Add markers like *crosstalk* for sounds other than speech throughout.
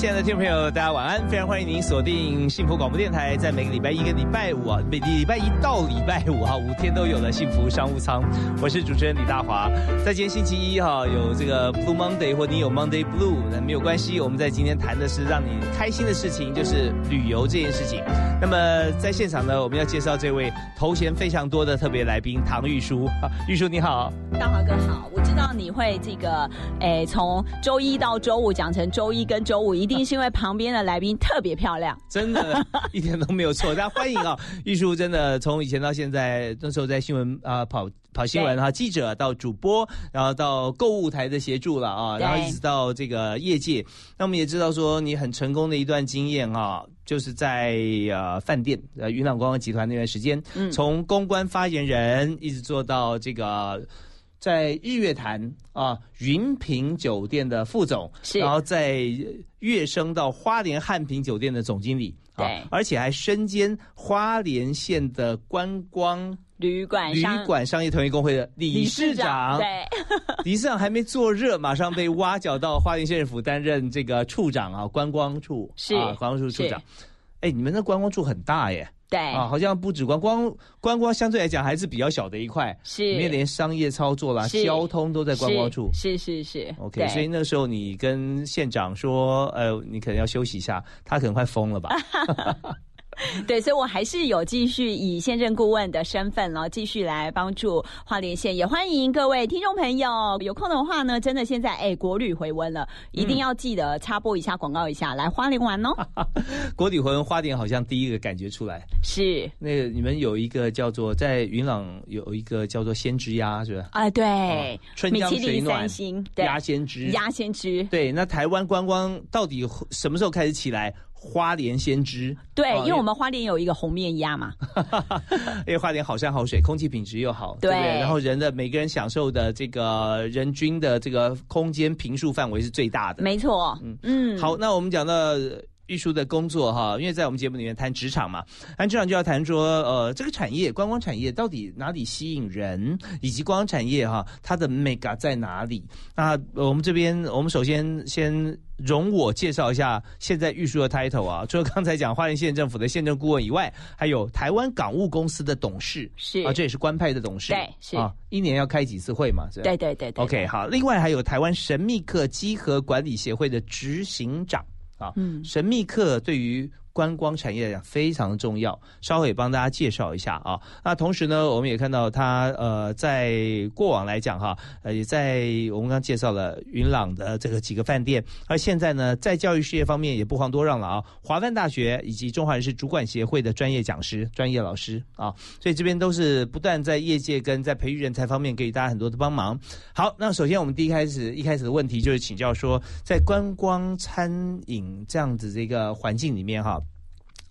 亲爱的听众朋友，大家晚安！非常欢迎您锁定幸福广播电台，在每个礼拜一跟礼拜五啊，每礼拜一到礼拜五哈，五天都有了幸福商务舱。我是主持人李大华。在今天星期一哈，有这个 Blue Monday 或你有 Monday Blue，那没有关系。我们在今天谈的是让你开心的事情，就是旅游这件事情。那么在现场呢，我们要介绍这位头衔非常多的特别来宾唐玉书。玉书你好，大华哥好。我知道你会这个，诶，从周一到周五讲成周一跟周五一。定是因为旁边的来宾特别漂亮，*laughs* 真的，一点都没有错。大家欢迎啊！*laughs* 玉书真的从以前到现在，那时候在新闻啊跑跑新闻哈，记者到主播，然后到购物台的协助了啊，然后一直到这个业界。那我们也知道说你很成功的一段经验啊，就是在呃饭店呃云朗观光集团那段时间，嗯从公关发言人一直做到这个。在日月潭啊，云品酒店的副总，然后在跃升到花莲汉平酒店的总经理，对，而且还身兼花莲县的观光旅馆旅馆商业同业工会的理事长，对，*laughs* *laughs* 理事长还没坐热，马上被挖角到花莲县政府担任这个处长啊，观光处是啊，观光处处长，哎，你们的观光处很大耶。对。啊，好像不止观光，观光相对来讲还是比较小的一块，是。里面连商业操作啦、交通都在观光处，是是是。OK，所以那个时候你跟县长说，呃，你可能要休息一下，他可能快疯了吧。*laughs* *laughs* 对，所以我还是有继续以县政顾问的身份然后，继续来帮助花莲县。也欢迎各位听众朋友有空的话呢，真的现在哎国旅回温了，一定要记得插播一下广告一下，来花莲玩哦。*laughs* 国旅回温，花莲好像第一个感觉出来是那个你们有一个叫做在云朗有一个叫做先知鸭是吧？啊，对，春江水暖星鸭先知，鸭先知。对，那台湾观光到底什么时候开始起来？花莲先知，对，因为我们花莲有一个红面鸭嘛，*laughs* 因为花莲好山好水，空气品质又好，对不对？然后人的每个人享受的这个人均的这个空间平数范围是最大的，没错，嗯嗯。好，那我们讲到。玉书的工作哈，因为在我们节目里面谈职场嘛，谈职场就要谈说，呃，这个产业观光产业到底哪里吸引人，以及观光产业哈，它的 mega 在哪里？那我们这边，我们首先先容我介绍一下现在玉书的 title 啊，除了刚才讲花莲县政府的县政顾问以外，还有台湾港务公司的董事，是啊，这也是官派的董事，对，是啊，一年要开几次会嘛？对对对对。OK，好，另外还有台湾神秘客稽核管理协会的执行长。啊，嗯，神秘客对于。观光产业来讲非常重要，稍后也帮大家介绍一下啊。那同时呢，我们也看到他呃，在过往来讲哈，呃，也在我们刚介绍了云朗的这个几个饭店，而现在呢，在教育事业方面也不遑多让了啊。华范大学以及中华人事主管协会的专业讲师、专业老师啊，所以这边都是不断在业界跟在培育人才方面给予大家很多的帮忙。好，那首先我们第一开始一开始的问题就是请教说，在观光餐饮这样子这个环境里面哈。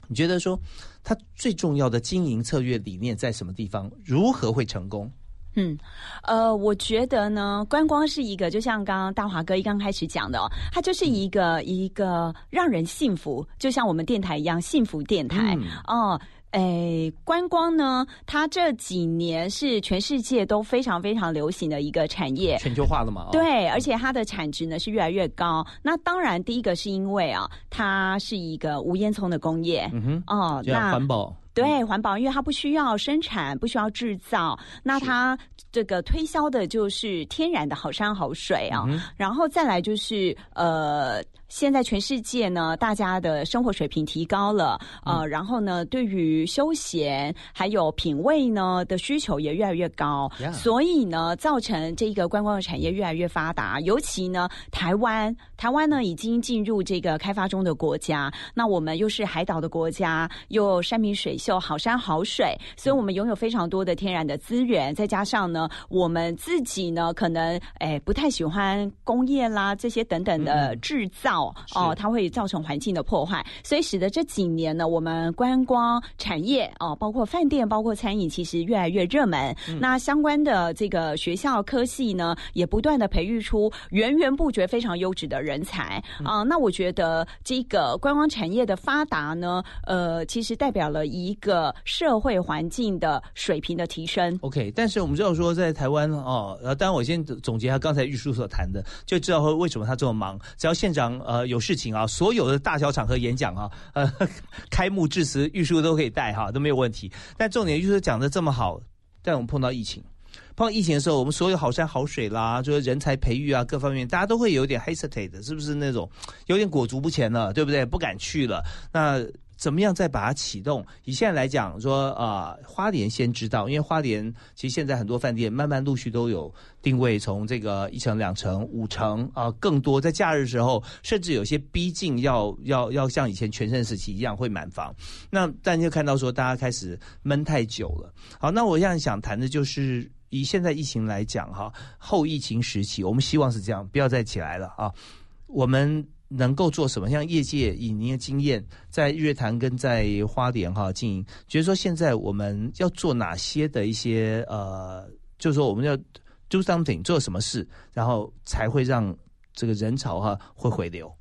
你觉得说，它最重要的经营策略理念在什么地方？如何会成功？嗯，呃，我觉得呢，观光是一个，就像刚刚大华哥一刚开始讲的，它就是一个一个让人幸福，就像我们电台一样，幸福电台哦。诶，观光呢？它这几年是全世界都非常非常流行的一个产业，全球化了嘛。对，而且它的产值呢是越来越高。那当然，第一个是因为啊，它是一个无烟囱的工业。嗯哼，哦，那环保。对，环保，因为它不需要生产，不需要制造，那它这个推销的就是天然的好山好水啊。然后再来就是呃。现在全世界呢，大家的生活水平提高了，呃，然后呢，对于休闲还有品味呢的需求也越来越高，所以呢，造成这个观光的产业越来越发达。尤其呢，台湾，台湾呢已经进入这个开发中的国家，那我们又是海岛的国家，又山明水秀，好山好水，所以我们拥有非常多的天然的资源，再加上呢，我们自己呢可能哎不太喜欢工业啦这些等等的制造。造哦，它会造成环境的破坏，所以使得这几年呢，我们观光产业哦，包括饭店、包括餐饮，其实越来越热门。那相关的这个学校科系呢，也不断的培育出源源不绝、非常优质的人才啊。那我觉得这个观光产业的发达呢，呃，其实代表了一个社会环境的水平的提升。OK，但是我们知道说，在台湾哦，呃，当然我先总结一下刚才玉书所谈的，就知道说为什么他这么忙。只要县长呃有事情啊，所有的大小场合演讲啊，呃，*laughs* 开幕致辞，玉书都可以带哈，都没有问题。但重点就是讲的这么好，但我们碰到疫情，碰到疫情的时候，我们所有好山好水啦，就是人才培育啊，各方面大家都会有点 hesitate，是不是那种有点裹足不前了，对不对？不敢去了。那怎么样再把它启动？以现在来讲，说啊，花莲先知道，因为花莲其实现在很多饭店慢慢陆续都有定位，从这个一层、两层、五层啊，更多在假日时候，甚至有些逼近要要要像以前全盛时期一样会满房。那但就看到说大家开始闷太久了。好，那我现在想谈的就是以现在疫情来讲哈，后疫情时期，我们希望是这样，不要再起来了啊，我们。能够做什么？像业界以您的经验，在日月潭跟在花莲哈经营，觉得说现在我们要做哪些的一些呃，就是说我们要 do something 做什么事，然后才会让这个人潮哈会回流。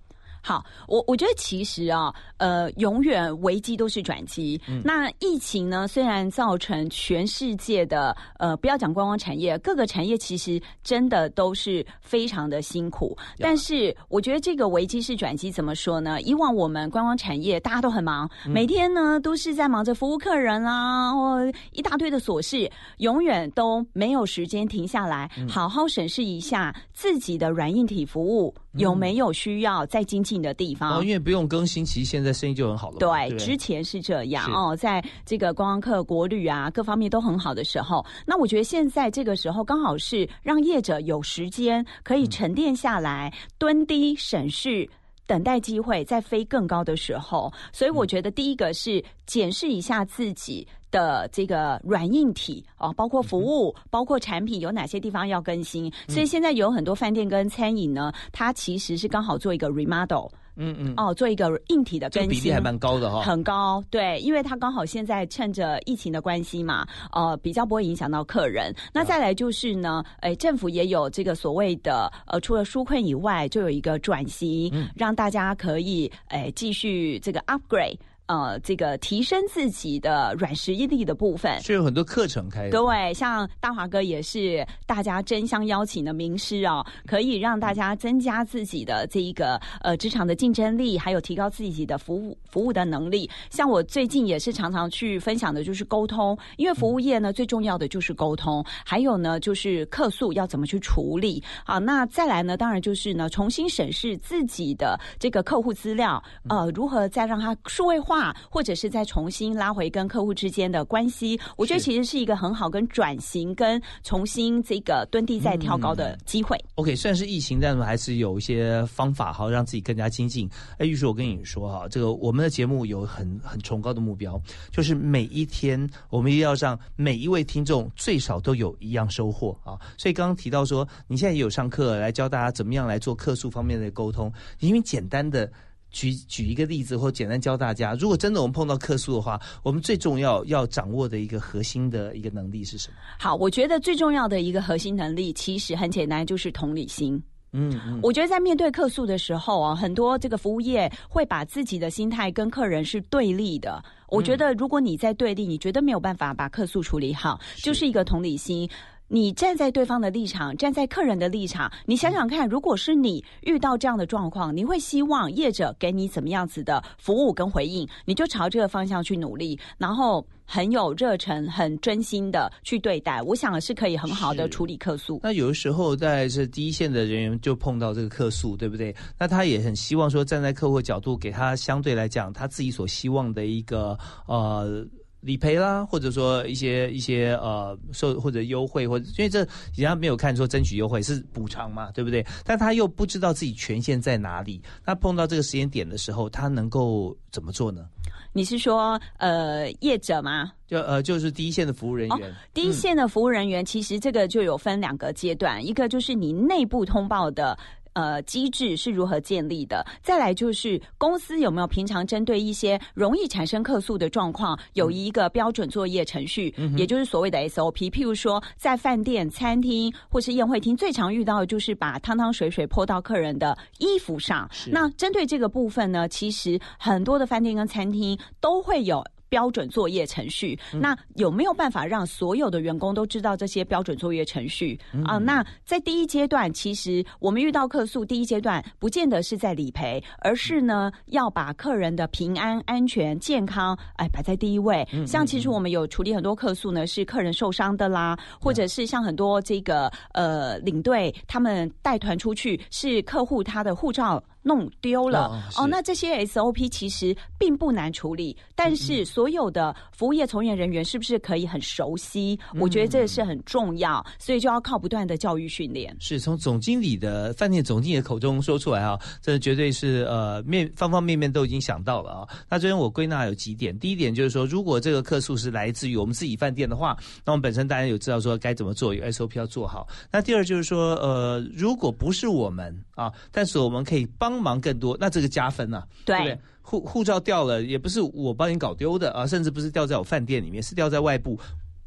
好，我我觉得其实啊，呃，永远危机都是转机。那疫情呢，虽然造成全世界的呃，不要讲观光产业，各个产业其实真的都是非常的辛苦。但是我觉得这个危机是转机，怎么说呢？以往我们观光产业大家都很忙，每天呢都是在忙着服务客人啦，或一大堆的琐事，永远都没有时间停下来，好好审视一下自己的软硬体服务。有没有需要再精进的地方？哦，因为不用更新，其实现在生意就很好了。对，之前是这样哦，在这个观光客、国旅啊各方面都很好的时候，那我觉得现在这个时候刚好是让业者有时间可以沉淀下来、蹲低审视、等待机会再飞更高的时候。所以我觉得第一个是检视一下自己。的这个软硬体哦，包括服务，包括产品，有哪些地方要更新？所以现在有很多饭店跟餐饮呢，它其实是刚好做一个 remodel，嗯嗯，哦，做一个硬体的更新，比例还蛮高的哈，很高，对，因为它刚好现在趁着疫情的关系嘛，呃，比较不会影响到客人。那再来就是呢，哎，政府也有这个所谓的呃，除了纾困以外，就有一个转型，让大家可以哎继续这个 upgrade。呃，这个提升自己的软实力的部分，是有很多课程开。对，像大华哥也是大家争相邀请的名师哦，可以让大家增加自己的这一个呃职场的竞争力，还有提高自己的服务服务的能力。像我最近也是常常去分享的，就是沟通，因为服务业呢最重要的就是沟通，还有呢就是客诉要怎么去处理。好，那再来呢，当然就是呢重新审视自己的这个客户资料，呃，如何再让它数位化。或者是再重新拉回跟客户之间的关系，我觉得其实是一个很好跟转型、跟重新这个蹲地再跳高的机会。OK，虽然是疫情，但是还是有一些方法哈，让自己更加精进。哎，玉树，我跟你说哈，这个我们的节目有很很崇高的目标，就是每一天我们一定要让每一位听众最少都有一样收获啊。所以刚刚提到说，你现在也有上课来教大家怎么样来做客诉方面的沟通，因为简单的。举举一个例子，或简单教大家，如果真的我们碰到客诉的话，我们最重要要掌握的一个核心的一个能力是什么？好，我觉得最重要的一个核心能力其实很简单，就是同理心。嗯嗯，我觉得在面对客诉的时候啊，很多这个服务业会把自己的心态跟客人是对立的。我觉得如果你在对立，你绝对没有办法把客诉处理好，就是一个同理心。你站在对方的立场，站在客人的立场，你想想看，如果是你遇到这样的状况，你会希望业者给你怎么样子的服务跟回应？你就朝这个方向去努力，然后很有热忱、很真心的去对待，我想是可以很好的处理客诉。那有的时候在这第一线的人员就碰到这个客诉，对不对？那他也很希望说站在客户角度，给他相对来讲他自己所希望的一个呃。理赔啦，或者说一些一些呃受或者优惠，或者因为这人家没有看说争取优惠是补偿嘛，对不对？但他又不知道自己权限在哪里，那碰到这个时间点的时候，他能够怎么做呢？你是说呃业者吗？就呃就是第一线的服务人员，第一线的服务人员其实这个就有分两个阶段，一个就是你内部通报的呃机制是如何建立的？再来就是公司有没有平常针对一些容易产生客诉的状况，有一个标准作业程序，也就是所谓的 SOP。譬如说，在饭店、餐厅或是宴会厅，最常遇到的就是把汤汤水水泼到客人的衣服上。那针对这个部分呢，其实很多的饭店跟餐厅都会有。标准作业程序，那有没有办法让所有的员工都知道这些标准作业程序啊？那在第一阶段，其实我们遇到客诉，第一阶段不见得是在理赔，而是呢要把客人的平安、安全、健康哎摆在第一位。像其实我们有处理很多客诉呢，是客人受伤的啦，或者是像很多这个呃领队他们带团出去，是客户他的护照。弄丢了哦，那这些 SOP 其实并不难处理，但是所有的服务业从业人员是不是可以很熟悉？我觉得这是很重要，所以就要靠不断的教育训练。是从总经理的饭店总经理的口中说出来啊，这绝对是呃面方方面面都已经想到了啊。那这边我归纳有几点，第一点就是说，如果这个客诉是来自于我们自己饭店的话，那我们本身大家有知道说该怎么做，有 SOP 要做好。那第二就是说，呃，如果不是我们啊，但是我们可以帮。帮忙更多，那这个加分呐，对不对？护护照掉了，也不是我帮你搞丢的啊，甚至不是掉在我饭店里面，是掉在外部，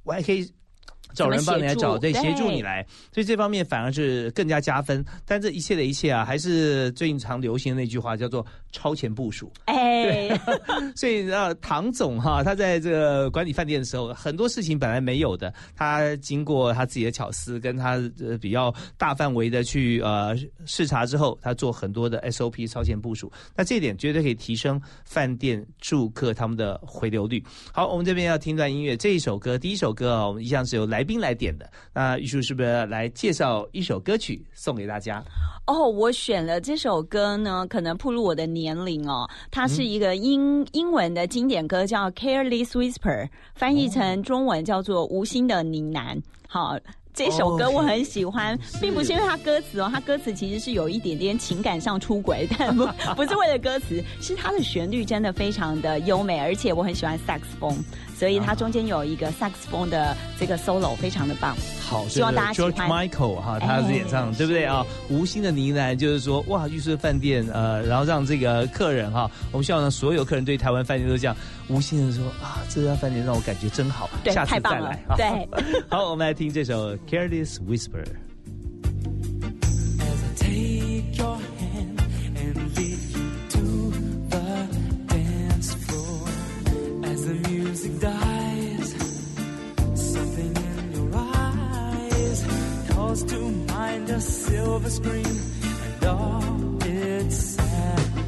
我还可以。找人帮你来找，对，协助你来，所以这方面反而是更加加分。但这一切的一切啊，还是最近常流行的那句话，叫做超前部署。哎，*laughs* 所以呃，唐总哈，他在这个管理饭店的时候，很多事情本来没有的，他经过他自己的巧思，跟他呃比较大范围的去呃视察之后，他做很多的 SOP 超前部署。那这一点绝对可以提升饭店住客他们的回流率。好，我们这边要听段音乐，这一首歌，第一首歌啊，我们一向是由来。来宾来点的，那玉树是不是来介绍一首歌曲送给大家？哦，我选了这首歌呢，可能暴露我的年龄哦。它是一个英英文的经典歌，叫《Careless Whisper》，翻译成中文叫做《无心的呢喃》。好。这首歌我很喜欢，并不是因为它歌词哦，它歌词其实是有一点点情感上出轨，*laughs* 但不不是为了歌词，是它的旋律真的非常的优美，而且我很喜欢萨克斯风，所以它中间有一个萨克斯风的这个 solo，非常的棒。好，希望大家喜欢。George Michael 哈，他是演唱，对不对啊？无心的呢喃，就是说，哇，预设饭店，呃，然后让这个客人哈，我们希望呢，所有客人对台湾饭店都这样，无心的说啊，这家饭店让我感觉真好，下次再来。对，*laughs* 好，我们来听这首 Careless Whisper。music dies, something in your eyes calls to mind a silver screen, and all it's sadness.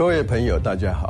各位朋友，大家好，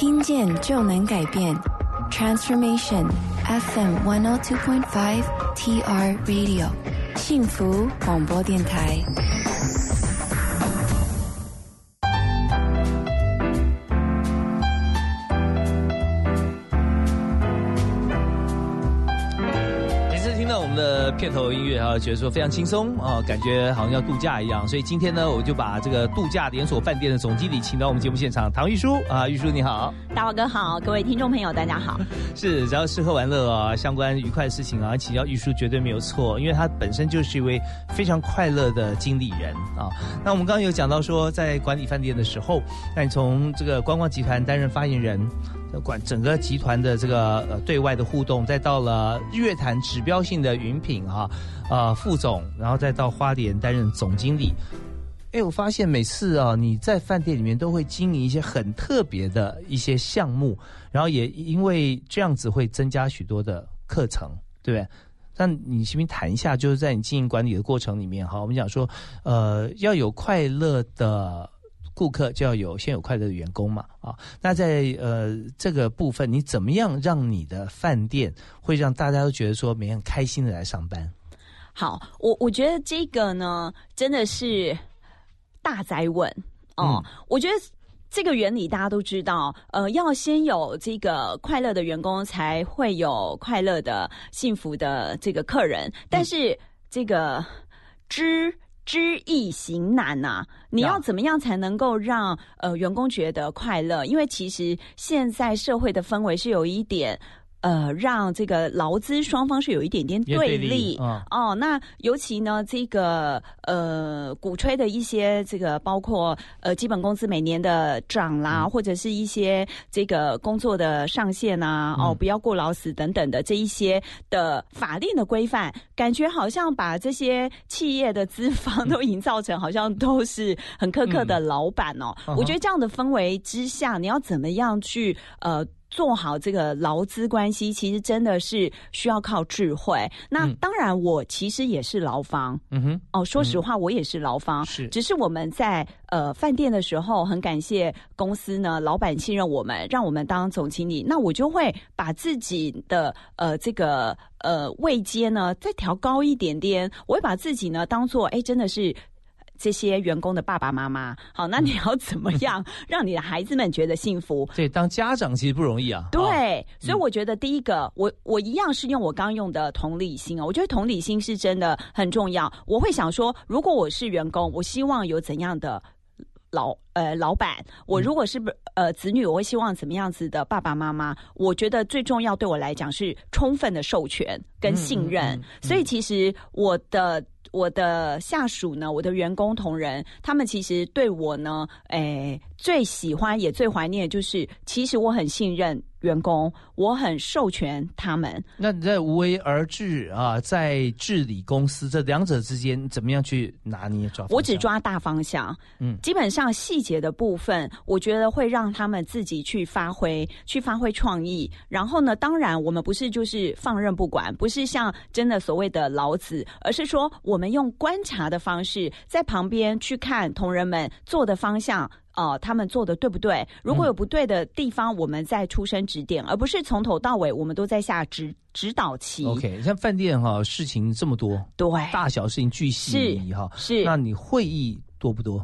听见就能改变，Transformation FM 102.5 TR Radio，幸福广播电台。片头音乐啊，觉得说非常轻松啊，感觉好像要度假一样。所以今天呢，我就把这个度假连锁饭店的总经理请到我们节目现场，唐玉书啊，玉书你好，大华哥好，各位听众朋友大家好。是，只要吃喝玩乐啊，相关愉快的事情啊，请教玉书绝对没有错，因为他本身就是一位非常快乐的经理人啊。那我们刚刚有讲到说，在管理饭店的时候，那你从这个观光集团担任发言人。管整个集团的这个呃对外的互动，再到了日月潭指标性的云品哈，呃副总，然后再到花莲担任总经理。哎，我发现每次啊你在饭店里面都会经营一些很特别的一些项目，然后也因为这样子会增加许多的课程，对不对？那你先谈一下，就是在你经营管理的过程里面哈，我们讲说呃要有快乐的。顾客就要有先有快乐的员工嘛啊，那在呃这个部分，你怎么样让你的饭店会让大家都觉得说每天开心的来上班？好，我我觉得这个呢真的是大灾问哦。我觉得这个原理大家都知道，呃，要先有这个快乐的员工，才会有快乐的幸福的这个客人。但是这个知。知易行难呐，你要怎么样才能够让呃员工觉得快乐？因为其实现在社会的氛围是有一点。呃，让这个劳资双方是有一点点对立哦。那尤其呢，这个呃，鼓吹的一些这个，包括呃，基本工资每年的涨啦，或者是一些这个工作的上限啊，哦，不要过劳死等等的这一些的法令的规范，感觉好像把这些企业的资方都营造成好像都是很苛刻的老板哦。我觉得这样的氛围之下，你要怎么样去呃？做好这个劳资关系，其实真的是需要靠智慧。那当然，我其实也是劳方。嗯哼，哦，说实话，我也是劳方。是，只是我们在呃饭店的时候，很感谢公司呢，老板信任我们，让我们当总经理。那我就会把自己的呃这个呃位阶呢再调高一点点。我会把自己呢当做哎，真的是。这些员工的爸爸妈妈，好，那你要怎么样 *laughs* 让你的孩子们觉得幸福？对，当家长其实不容易啊。对，所以我觉得第一个，我我一样是用我刚用的同理心啊。我觉得同理心是真的很重要。我会想说，如果我是员工，我希望有怎样的老呃老板？我如果是呃子女，我会希望怎么样子的爸爸妈妈？我觉得最重要对我来讲是充分的授权跟信任。所以其实我的。我的下属呢，我的员工同仁，他们其实对我呢，诶，最喜欢也最怀念，就是其实我很信任。员工，我很授权他们。那你在无为而治啊，在治理公司这两者之间，怎么样去拿捏抓？我只抓大方向，嗯，基本上细节的部分，我觉得会让他们自己去发挥，去发挥创意。然后呢，当然我们不是就是放任不管，不是像真的所谓的老子，而是说我们用观察的方式，在旁边去看同仁们做的方向。哦，他们做的对不对？如果有不对的地方，我们再出声指点，而不是从头到尾我们都在下指指导期。OK，像饭店哈，事情这么多，对，大小事情巨细哈，是。那你会议多不多？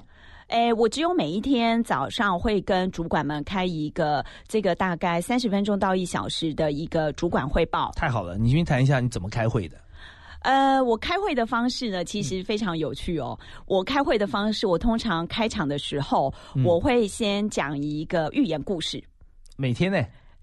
哎，我只有每一天早上会跟主管们开一个这个大概三十分钟到一小时的一个主管汇报。太好了，你先谈一下你怎么开会的。呃，我开会的方式呢，其实非常有趣哦。我开会的方式，我通常开场的时候，我会先讲一个寓言故事。每天呢？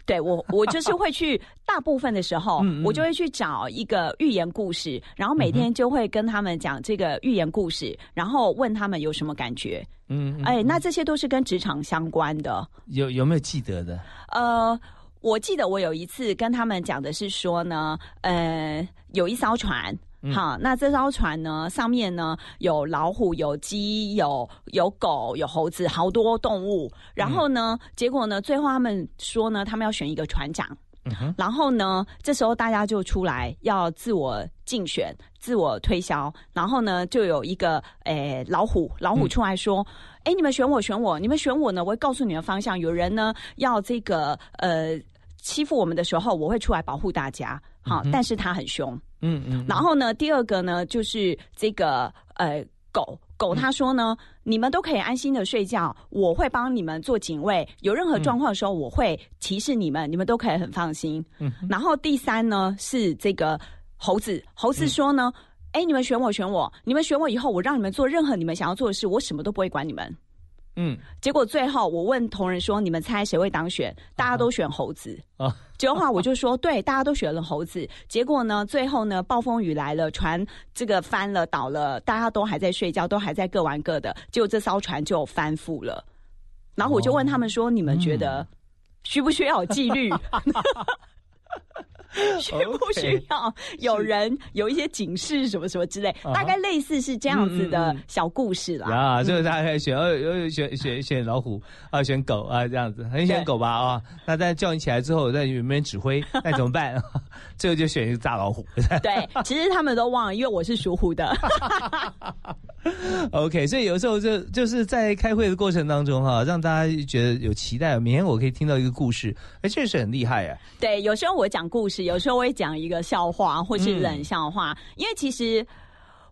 对我，我就是会去，大部分的时候，*laughs* 我就会去找一个寓言故事，然后每天就会跟他们讲这个寓言故事，然后问他们有什么感觉。嗯，哎，那这些都是跟职场相关的。有有没有记得的？呃，我记得我有一次跟他们讲的是说呢，呃，有一艘船。好，那这艘船呢？上面呢有老虎、有鸡、有有狗、有猴子，好多动物。然后呢，结果呢，最后他们说呢，他们要选一个船长。然后呢，这时候大家就出来要自我竞选、自我推销。然后呢，就有一个诶老虎，老虎出来说：“哎，你们选我，选我，你们选我呢，我会告诉你们方向。有人呢要这个呃欺负我们的时候，我会出来保护大家。好，但是他很凶。”嗯嗯，然后呢，第二个呢，就是这个呃狗狗，他说呢，你们都可以安心的睡觉，我会帮你们做警卫，有任何状况的时候，我会提示你们，你们都可以很放心。嗯，然后第三呢是这个猴子，猴子说呢，哎，你们选我选我，你们选我以后，我让你们做任何你们想要做的事，我什么都不会管你们。嗯，结果最后我问同仁说：“你们猜谁会当选？”大家都选猴子啊。结果话我就说：“对，大家都选了猴子。”结果呢，最后呢，暴风雨来了，船这个翻了倒了，大家都还在睡觉，都还在各玩各的，结果这艘船就翻覆了。然后我就问他们说：“你们觉得需不需要纪律？” *laughs* *laughs* 需不需要有人有一些警示什么什么之类？大概类似是这样子的小故事啦。啊，就是大家选，呃，选选选老虎 *laughs* 啊，选狗啊，这样子，很选狗吧啊？那在叫你起来之后，在有没有人指挥？*laughs* 那怎么办？最后就选一个大老虎。对，其实他们都忘了，因为我是属虎的。OK，所以有时候就就是在开会的过程当中哈，让大家觉得有期待。明天我可以听到一个故事，哎，确实很厉害啊。对，有时候我讲故事，有时候我会讲一个笑话或是冷笑话，因为其实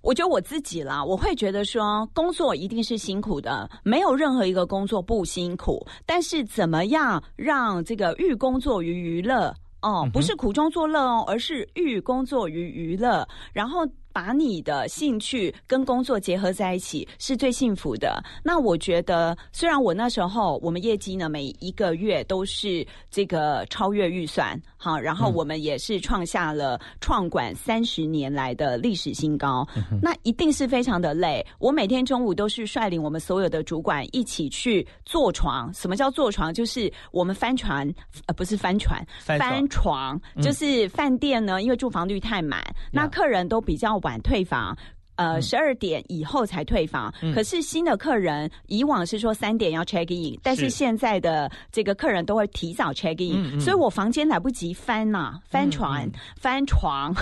我觉得我自己啦，我会觉得说工作一定是辛苦的，没有任何一个工作不辛苦。但是怎么样让这个寓工作于娱乐哦，不是苦中作乐哦，而是寓工作于娱乐，然后。把你的兴趣跟工作结合在一起是最幸福的。那我觉得，虽然我那时候我们业绩呢每一个月都是这个超越预算，好，然后我们也是创下了创管三十年来的历史新高。那一定是非常的累。我每天中午都是率领我们所有的主管一起去坐床。什么叫坐床？就是我们翻船，呃，不是翻船，翻床，就是饭店呢，因为住房率太满，那客人都比较。晚退房。呃，十二点以后才退房。可是新的客人以往是说三点要 check in，但是现在的这个客人都会提早 check in，所以我房间来不及翻呐，翻船翻床，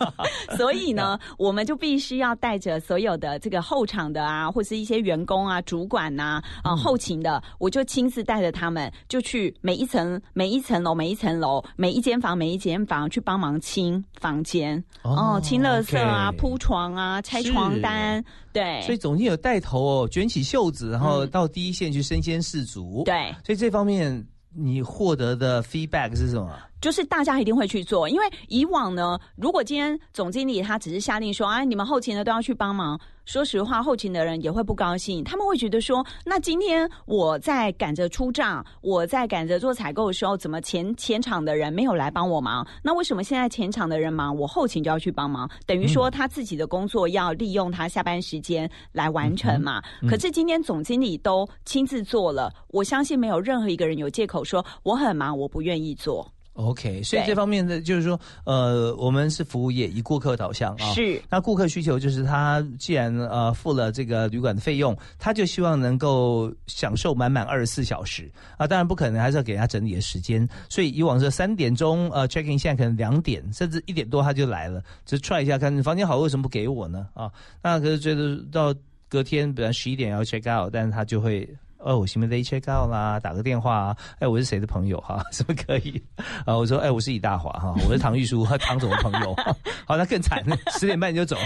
*laughs* 所以呢，我们就必须要带着所有的这个后场的啊，或是一些员工啊、主管呐啊、后勤的，我就亲自带着他们，就去每一层、每一层楼、每一层楼、每一间房、每一间房去帮忙清房间。哦，清垃圾啊、铺床啊、拆。床单对，所以总经有带头哦，卷起袖子，然后到第一线去身先士卒。对，所以这方面你获得的 feedback 是什么？就是大家一定会去做，因为以往呢，如果今天总经理他只是下令说，哎，你们后勤的都要去帮忙。说实话，后勤的人也会不高兴，他们会觉得说，那今天我在赶着出账，我在赶着做采购的时候，怎么前前场的人没有来帮我忙？那为什么现在前场的人忙，我后勤就要去帮忙？等于说他自己的工作要利用他下班时间来完成嘛？可是今天总经理都亲自做了，我相信没有任何一个人有借口说我很忙，我不愿意做。OK，所以这方面的就是说，呃，我们是服务业，以顾客导向啊。是。那顾客需求就是他既然呃付了这个旅馆的费用，他就希望能够享受满满二十四小时啊。当然不可能，还是要给他整理的时间。所以以往是三点钟呃 check in，现在可能两点甚至一点多他就来了，只 try 一下看房间好，为什么不给我呢？啊，那可是觉得到隔天，比如十一点要 check out，但是他就会。哦，我行不 check out 啦，打个电话啊，哎，我是谁的朋友哈？*laughs* 什么可以？啊，我说，哎，我是李大华哈，我是唐玉书和 *laughs* 唐总的朋友。*laughs* 好，那更惨，十点半你就走。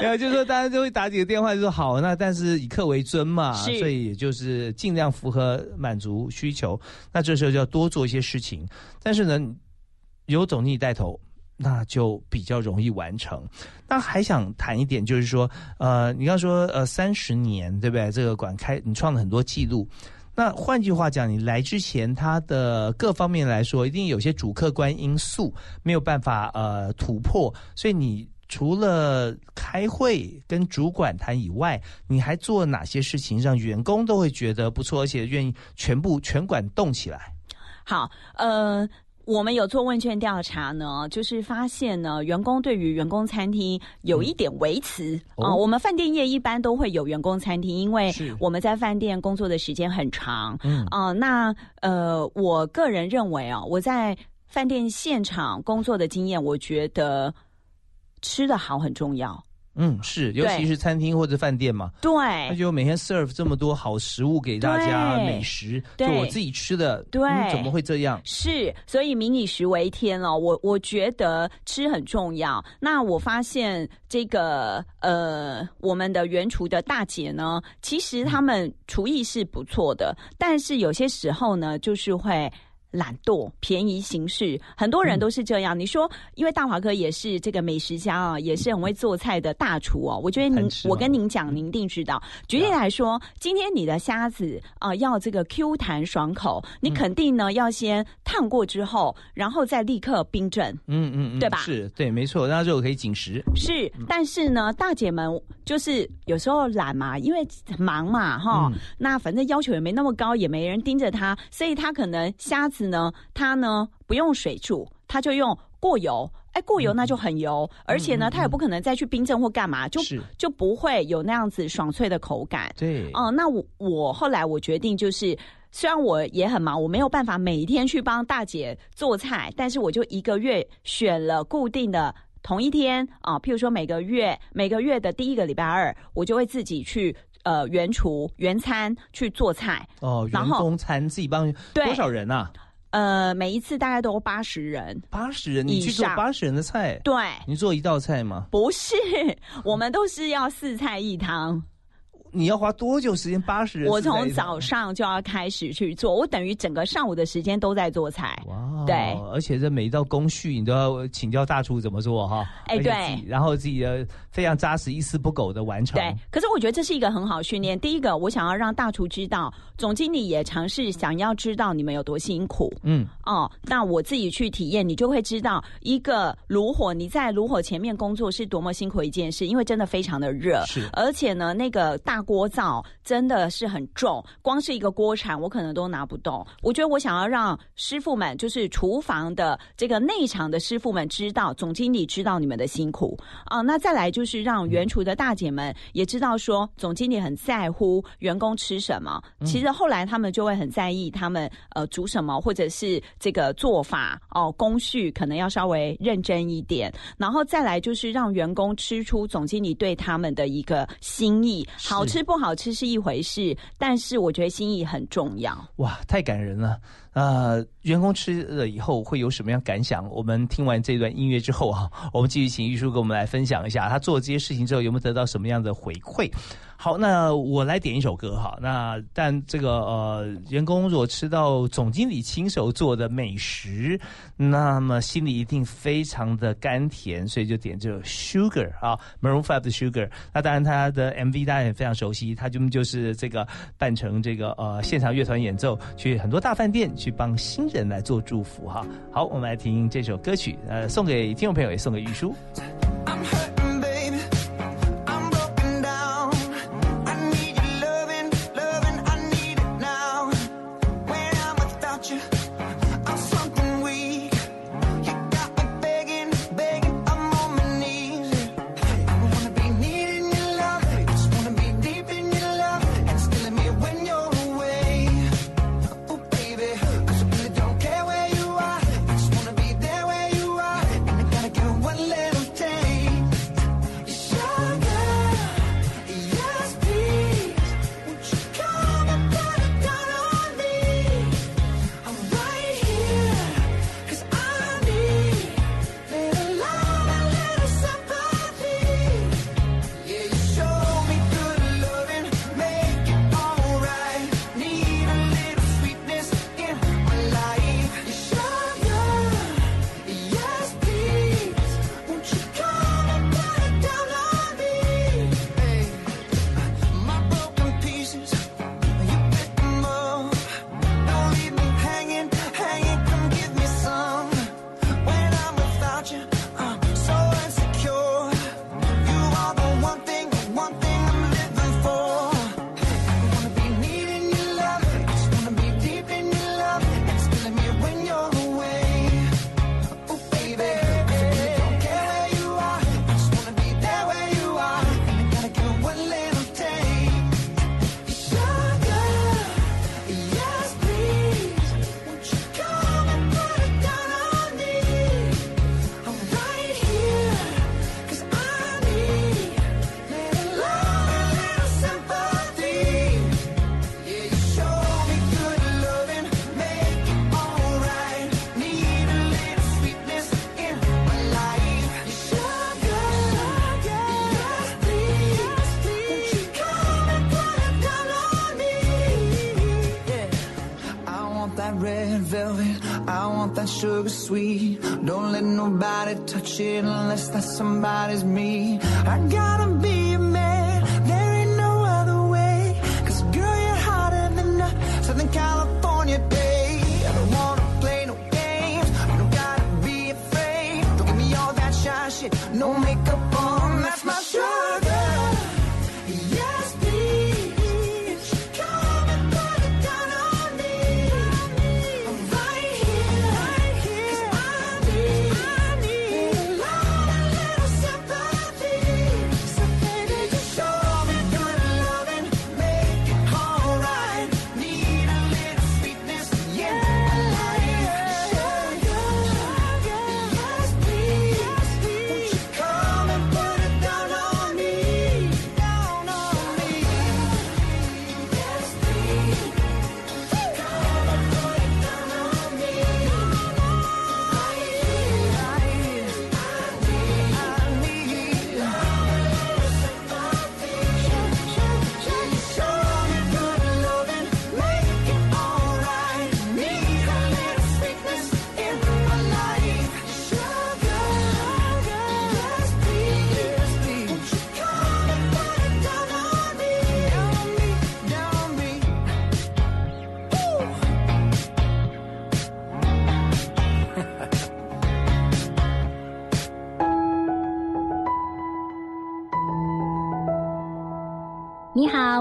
然后，就是说大家就会打几个电话，就说好，那但是以客为尊嘛，所以也就是尽量符合满足需求。那这时候就要多做一些事情，但是呢，有总经理带头。那就比较容易完成。那还想谈一点，就是说，呃，你刚说，呃，三十年，对不对？这个馆开，你创了很多记录。那换句话讲，你来之前，它的各方面来说，一定有些主客观因素没有办法呃突破，所以你除了开会跟主管谈以外，你还做哪些事情让员工都会觉得不错，而且愿意全部全管动起来？好，呃。我们有做问卷调查呢，就是发现呢，员工对于员工餐厅有一点维持啊。我们饭店业一般都会有员工餐厅，因为我们在饭店工作的时间很长。嗯啊，那呃，我个人认为啊，我在饭店现场工作的经验，我觉得吃的好很重要。嗯，是，尤其是餐厅或者饭店嘛，对，那就每天 serve 这么多好食物给大家美食，就我自己吃的，对，怎么会这样？是，所以民以食为天了。我我觉得吃很重要。那我发现这个呃，我们的原厨的大姐呢，其实他们厨艺是不错的，但是有些时候呢，就是会。懒惰、便宜行事，很多人都是这样。你说，因为大华哥也是这个美食家啊，也是很会做菜的大厨哦。我觉得您，我跟您讲，您一定知道。举例来说，今天你的虾子啊，要这个 Q 弹爽口，你肯定呢要先烫过之后，然后再立刻冰镇。嗯嗯嗯，对吧？是对，没错，那就可以紧实。是，但是呢，大姐们就是有时候懒嘛，因为忙嘛，哈，那反正要求也没那么高，也没人盯着他，所以他可能虾子。呢，它呢不用水煮，它就用过油。哎，过油那就很油，而且呢，它也不可能再去冰镇或干嘛，就就不会有那样子爽脆的口感。对，哦，那我我后来我决定就是，虽然我也很忙，我没有办法每天去帮大姐做菜，但是我就一个月选了固定的同一天啊，譬如说每个月每个月的第一个礼拜二，我就会自己去。呃，原厨原餐去做菜哦，员工餐自己帮多少人啊？呃，每一次大概都八十人，八十人你去做八十人的菜？对，你做一道菜吗？不是，我们都是要四菜一汤。你要花多久时间？八十人？我从早上就要开始去做，我等于整个上午的时间都在做菜。哇，对，而且这每一道工序你都要请教大厨怎么做哈。哎，对，然后自己的非常扎实、一丝不苟的完成。对，可是我觉得这是一个很好训练。第一个，我想要让大厨知道，总经理也尝试想要知道你们有多辛苦。嗯，哦，那我自己去体验，你就会知道一个炉火，你在炉火前面工作是多么辛苦一件事，因为真的非常的热。是，而且呢，那个大。锅灶真的是很重，光是一个锅铲我可能都拿不动。我觉得我想要让师傅们，就是厨房的这个内场的师傅们知道，总经理知道你们的辛苦啊。那再来就是让原厨的大姐们也知道，说总经理很在乎员工吃什么。其实后来他们就会很在意他们呃煮什么，或者是这个做法哦工序可能要稍微认真一点。然后再来就是让员工吃出总经理对他们的一个心意，好。吃不好吃是一回事，但是我觉得心意很重要。哇，太感人了！呃，员工吃了以后会有什么样感想？我们听完这段音乐之后啊，我们继续请玉叔跟我们来分享一下，他做这些事情之后有没有得到什么样的回馈？好，那我来点一首歌哈。那但这个呃，员工如果吃到总经理亲手做的美食，那么心里一定非常的甘甜，所以就点这首 Sugar 啊，Maroon Five 的 Sugar。那当然他的 MV 大家也非常熟悉，他就就是这个扮成这个呃现场乐团演奏，去很多大饭店去帮新人来做祝福哈。好，我们来听这首歌曲，呃，送给听众朋友，也送给玉书。Don't let nobody touch it unless that somebody's me.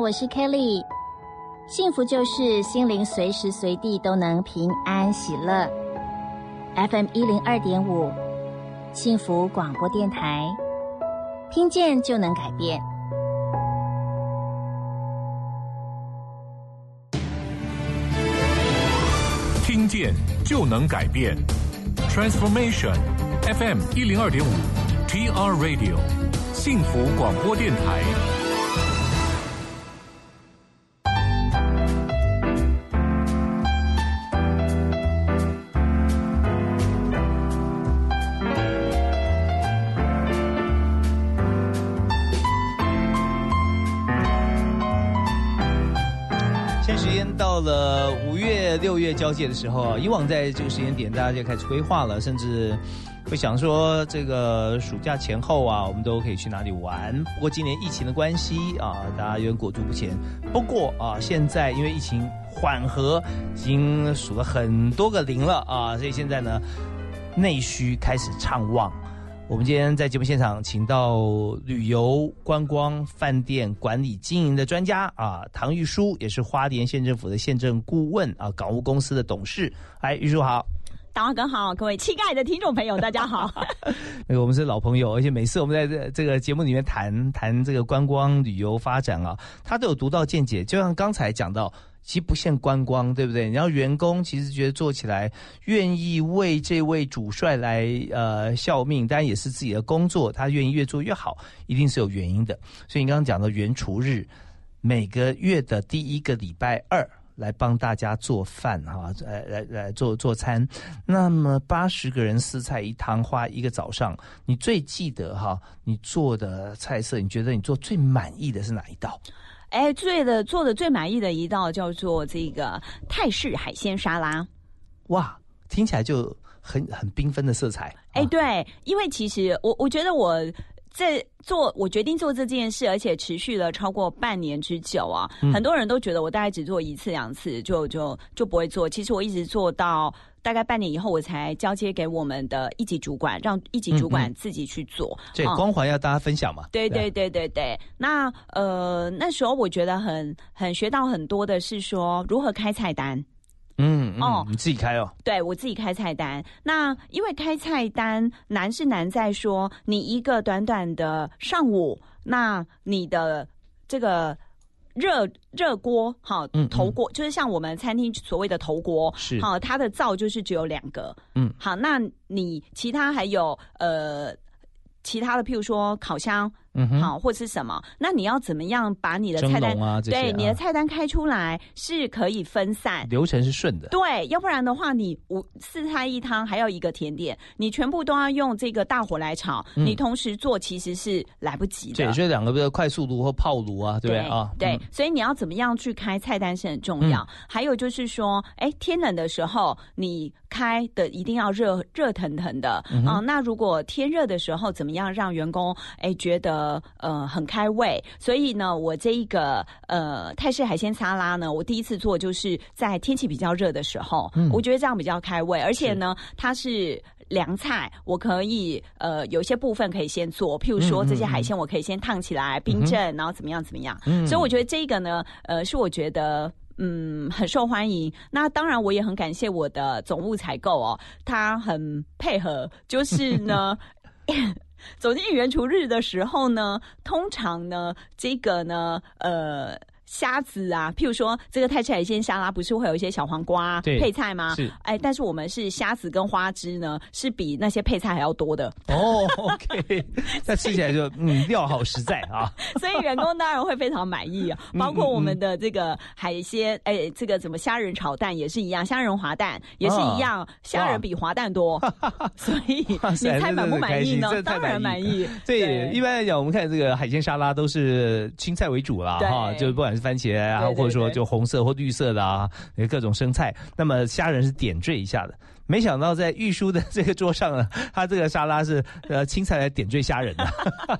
我是 Kelly。幸福就是心灵随时随地都能平安喜乐。FM 一零二点五，幸福广播电台，听见就能改变。听见就能改变，Transformation FM 一零二点五，TR Radio 幸福广播电台。月、交界的时候啊，以往在这个时间点，大家就开始规划了，甚至会想说，这个暑假前后啊，我们都可以去哪里玩。不过今年疫情的关系啊，大家有点裹足不前。不过啊，现在因为疫情缓和，已经数了很多个零了啊，所以现在呢，内需开始畅旺。我们今天在节目现场请到旅游观光饭店管理经营的专家啊，唐玉书也是花莲县政府的县政顾问啊，港务公司的董事。哎，玉书好。大华哥好，各位亲爱的听众朋友，大家好。*laughs* 那个我们是老朋友，而且每次我们在这这个节目里面谈谈这个观光旅游发展啊，他都有独到见解。就像刚才讲到，其实不限观光，对不对？然后员工其实觉得做起来愿意为这位主帅来呃效命，当然也是自己的工作，他愿意越做越好，一定是有原因的。所以你刚刚讲的原厨日，每个月的第一个礼拜二。来帮大家做饭哈，来来来做做餐。那么八十个人四菜一汤，花一个早上，你最记得哈？你做的菜色，你觉得你做最满意的是哪一道？哎，最的做的最满意的一道叫做这个泰式海鲜沙拉。哇，听起来就很很缤纷的色彩。哎，对，因为其实我我觉得我。这做，我决定做这件事，而且持续了超过半年之久啊！很多人都觉得我大概只做一次两次就就就不会做，其实我一直做到大概半年以后，我才交接给我们的一级主管，让一级主管自己去做。对，光环要大家分享嘛。对对对对对。那呃，那时候我觉得很很学到很多的是说如何开菜单。嗯哦，你自己开哦？对，我自己开菜单。那因为开菜单难是难在说，你一个短短的上午，那你的这个热热锅，哈，头锅就是像我们餐厅所谓的头锅，是好，它的灶就是只有两个。嗯，好，那你其他还有呃其他的，譬如说烤箱。嗯哼，好，或是什么？那你要怎么样把你的菜单啊？对，你的菜单开出来是可以分散，流程是顺的。对，要不然的话，你五四菜一汤还有一个甜点，你全部都要用这个大火来炒，你同时做其实是来不及的。对，所以两个比较快速炉或泡炉啊，对不对啊？对，所以你要怎么样去开菜单是很重要。还有就是说，哎，天冷的时候你开的一定要热热腾腾的啊。那如果天热的时候，怎么样让员工哎觉得？呃呃，很开胃，所以呢，我这一个呃泰式海鲜沙拉呢，我第一次做就是在天气比较热的时候，我觉得这样比较开胃，而且呢，它是凉菜，我可以呃有些部分可以先做，譬如说这些海鲜我可以先烫起来冰镇，然后怎么样怎么样，所以我觉得这个呢，呃，是我觉得嗯很受欢迎。那当然我也很感谢我的总务采购哦，他很配合，就是呢。*laughs* 走进原厨日的时候呢，通常呢，这个呢，呃。虾子啊，譬如说这个泰式海鲜沙拉，不是会有一些小黄瓜配菜吗？是，哎，但是我们是虾子跟花枝呢，是比那些配菜还要多的。哦，OK，*laughs* 那吃起来就嗯料好实在啊。*laughs* 所以员工当然会非常满意啊。包括我们的这个海鲜，哎，这个怎么虾仁炒蛋也是一样，虾仁滑蛋也是一样，虾仁比滑蛋多。所以你猜满不满意呢？当然满意。对，一般来讲，我们看这个海鲜沙拉都是青菜为主啦哈，就不管是。番茄啊，或者说就红色或绿色的啊，各种生菜。那么虾仁是点缀一下的。没想到在玉书的这个桌上呢，他这个沙拉是呃青菜来点缀虾仁的。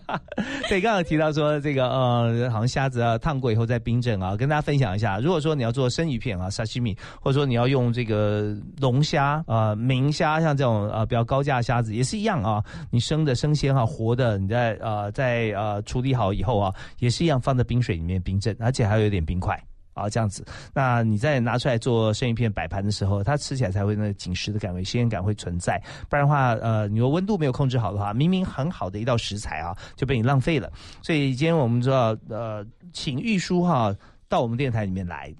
*laughs* 对，刚刚提到说这个呃，好像虾子啊烫过以后再冰镇啊，跟大家分享一下。如果说你要做生鱼片啊，沙西米，或者说你要用这个龙虾啊、明虾，像这种呃比较高价的虾子也是一样啊。你生的生鲜哈，活的你在呃在呃处理好以后啊，也是一样放在冰水里面冰镇，而且还有一点冰块。啊，这样子，那你在拿出来做生鱼片摆盘的时候，它吃起来才会那紧实的感味、鲜感会存在。不然的话，呃，你的温度没有控制好的话，明明很好的一道食材啊，就被你浪费了。所以今天我们知道，呃，请玉书哈到我们电台里面来。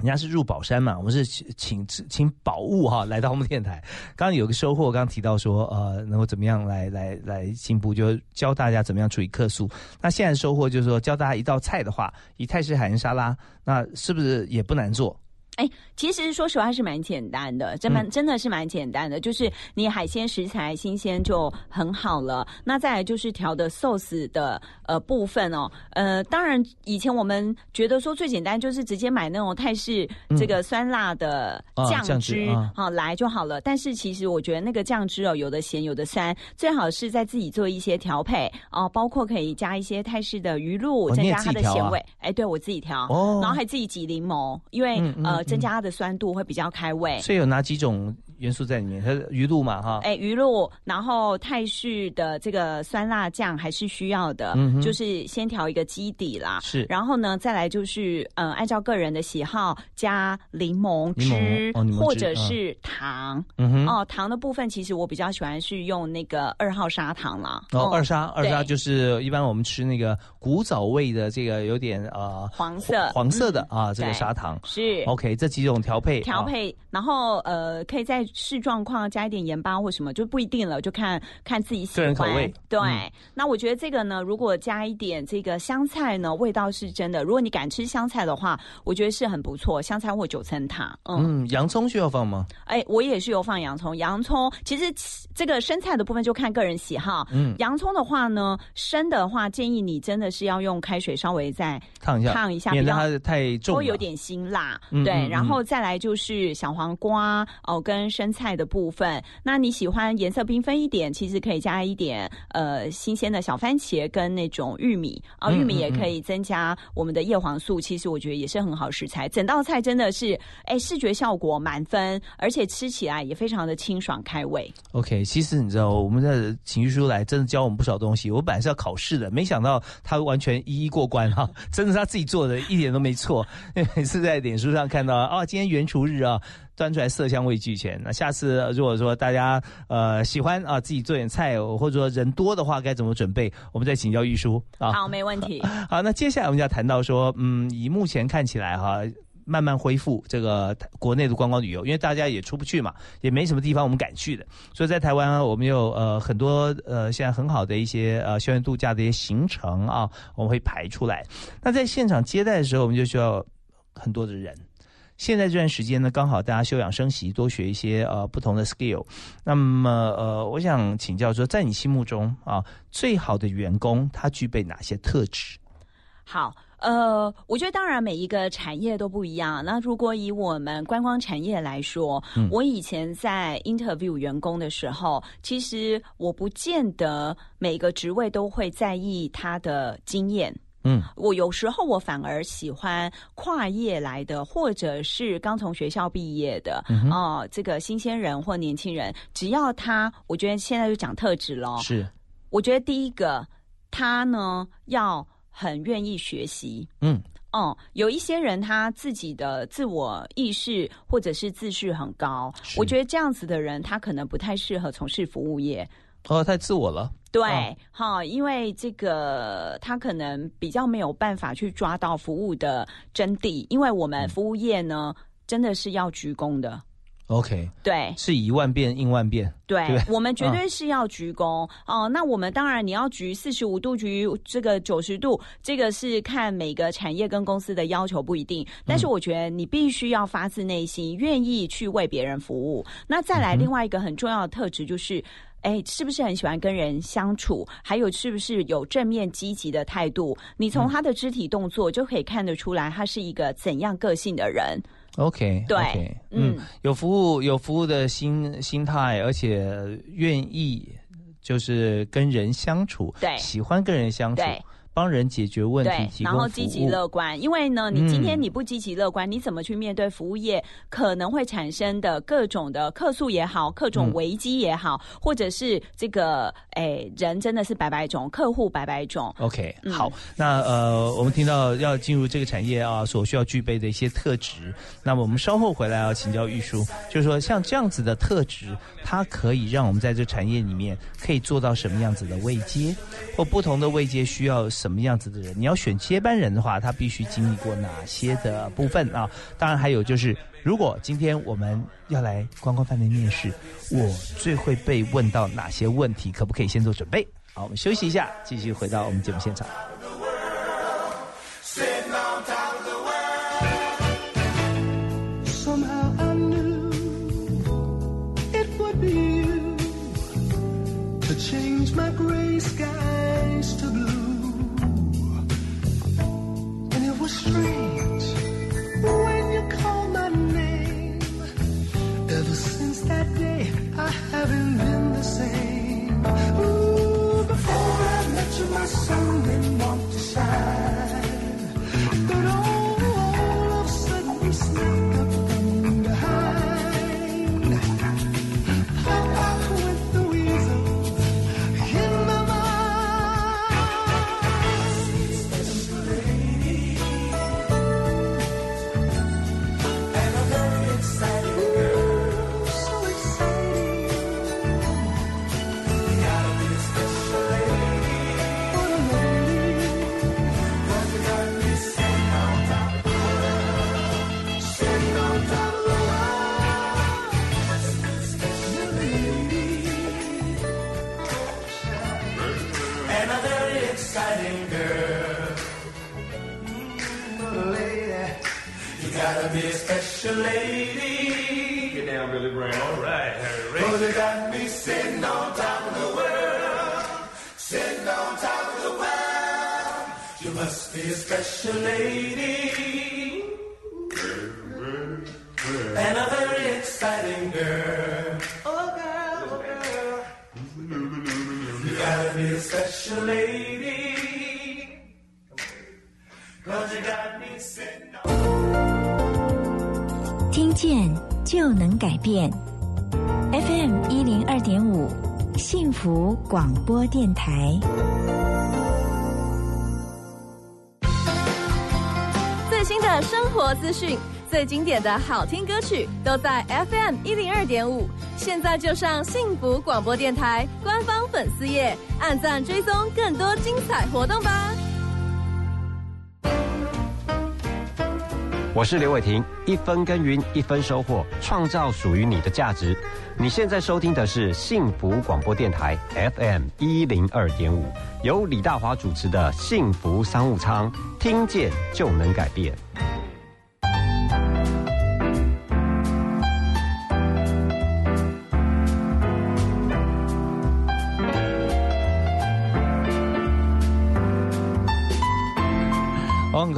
人家是入宝山嘛，我们是请请请宝物哈来到我们电台。刚刚有个收获，刚刚提到说呃，能够怎么样来来来进步，就教大家怎么样处理客诉。那现在收获就是说，教大家一道菜的话，以泰式海鲜沙拉，那是不是也不难做？哎，其实说实话是蛮简单的，真蛮真的是蛮简单的，就是你海鲜食材新鲜就很好了。那再来就是调的寿司的呃部分哦，呃，当然以前我们觉得说最简单就是直接买那种泰式这个酸辣的酱汁好来就好了。但是其实我觉得那个酱汁哦，有的咸有的酸，最好是在自己做一些调配哦，包括可以加一些泰式的鱼露，增加它的咸味。哎，对我自己调，哦然后还自己挤柠檬，因为呃。增加它的酸度会比较开胃，所以有哪几种元素在里面？它鱼露嘛，哈，哎，鱼露，然后泰式的这个酸辣酱还是需要的，就是先调一个基底啦，是，然后呢，再来就是嗯，按照个人的喜好加柠檬汁或者是糖，嗯哦，糖的部分其实我比较喜欢是用那个二号砂糖啦，哦，二砂，二砂就是一般我们吃那个古早味的这个有点呃黄色。黄色的啊，这个砂糖。是。OK。这几种调配，调配，然后呃，可以在视状况加一点盐巴或什么，就不一定了，就看看自己喜欢。口味。对，那我觉得这个呢，如果加一点这个香菜呢，味道是真的。如果你敢吃香菜的话，我觉得是很不错。香菜或九层塔，嗯，洋葱需要放吗？哎，我也是有放洋葱。洋葱其实这个生菜的部分就看个人喜好。嗯，洋葱的话呢，生的话建议你真的是要用开水稍微再烫一下，烫一下，免得它太重，会有点辛辣。对。然后再来就是小黄瓜哦，跟生菜的部分。那你喜欢颜色缤纷一点，其实可以加一点呃新鲜的小番茄跟那种玉米啊，玉米也可以增加我们的叶黄素。其实我觉得也是很好食材。整道菜真的是哎视觉效果满分，而且吃起来也非常的清爽开胃。OK，其实你知道我们的情绪书来真的教我们不少东西。我本来是要考试的，没想到他完全一一过关哈，*laughs* 真的是他自己做的一点都没错。*laughs* 每次在脸书上看到。啊，今天原厨日啊，端出来色香味俱全。那下次如果说大家呃喜欢啊，自己做点菜，或者说人多的话，该怎么准备？我们再请教玉书啊。好，没问题。*laughs* 好，那接下来我们就要谈到说，嗯，以目前看起来哈。慢慢恢复这个国内的观光旅游，因为大家也出不去嘛，也没什么地方我们敢去的，所以在台湾我们有呃很多呃现在很好的一些呃校园度假的一些行程啊，我们会排出来。那在现场接待的时候，我们就需要很多的人。现在这段时间呢，刚好大家休养生息，多学一些呃不同的 skill。那么呃，我想请教说，在你心目中啊，最好的员工他具备哪些特质？好，呃，我觉得当然每一个产业都不一样。那如果以我们观光产业来说，我以前在 interview 员工的时候，其实我不见得每个职位都会在意他的经验。嗯，我有时候我反而喜欢跨业来的，或者是刚从学校毕业的嗯哦，这个新鲜人或年轻人，只要他，我觉得现在就讲特质咯。是，我觉得第一个，他呢要很愿意学习。嗯，哦，有一些人他自己的自我意识或者是自视很高，我觉得这样子的人，他可能不太适合从事服务业。哦，太自我了。对，哈，因为这个他可能比较没有办法去抓到服务的真谛，因为我们服务业呢，真的是要鞠躬的。OK，对，是一万遍应万遍。对，我们绝对是要鞠躬哦。那我们当然你要鞠四十五度，鞠这个九十度，这个是看每个产业跟公司的要求不一定。但是我觉得你必须要发自内心，愿意去为别人服务。那再来另外一个很重要的特质就是。哎，是不是很喜欢跟人相处？还有，是不是有正面积极的态度？你从他的肢体动作就可以看得出来，他是一个怎样个性的人。OK，对，嗯，有服务有服务的心心态，而且愿意就是跟人相处，对，喜欢跟人相处。帮人解决问题，然后积极乐观。因为呢，你今天你不积极乐观，你怎么去面对服务业可能会产生的各种的客诉也好，各种危机也好，或者是这个诶人真的是百百种，客户百百种。OK，好，那呃，我们听到要进入这个产业啊，所需要具备的一些特质。那么我们稍后回来要请教玉书，就是说像这样子的特质，它可以让我们在这产业里面可以做到什么样子的位阶，或不同的位阶需要。什么样子的人？你要选接班人的话，他必须经历过哪些的部分啊？当然还有就是，如果今天我们要来观光饭店面试，我最会被问到哪些问题？可不可以先做准备？好，我们休息一下，继续回到我们节目现场。Free. Be a special lady. And a very exciting girl. Oh, girl, oh, girl. You gotta be a special lady. Cause you got me sitting on 听见就能改变，FM 一零二点五，幸福广播电台。生活资讯，最经典的好听歌曲，都在 FM 一零二点五。现在就上幸福广播电台官方粉丝页，按赞追踪更多精彩活动吧。我是刘伟霆，一分耕耘一分收获，创造属于你的价值。你现在收听的是幸福广播电台 FM 一零二点五，由李大华主持的幸福商务舱，听见就能改变。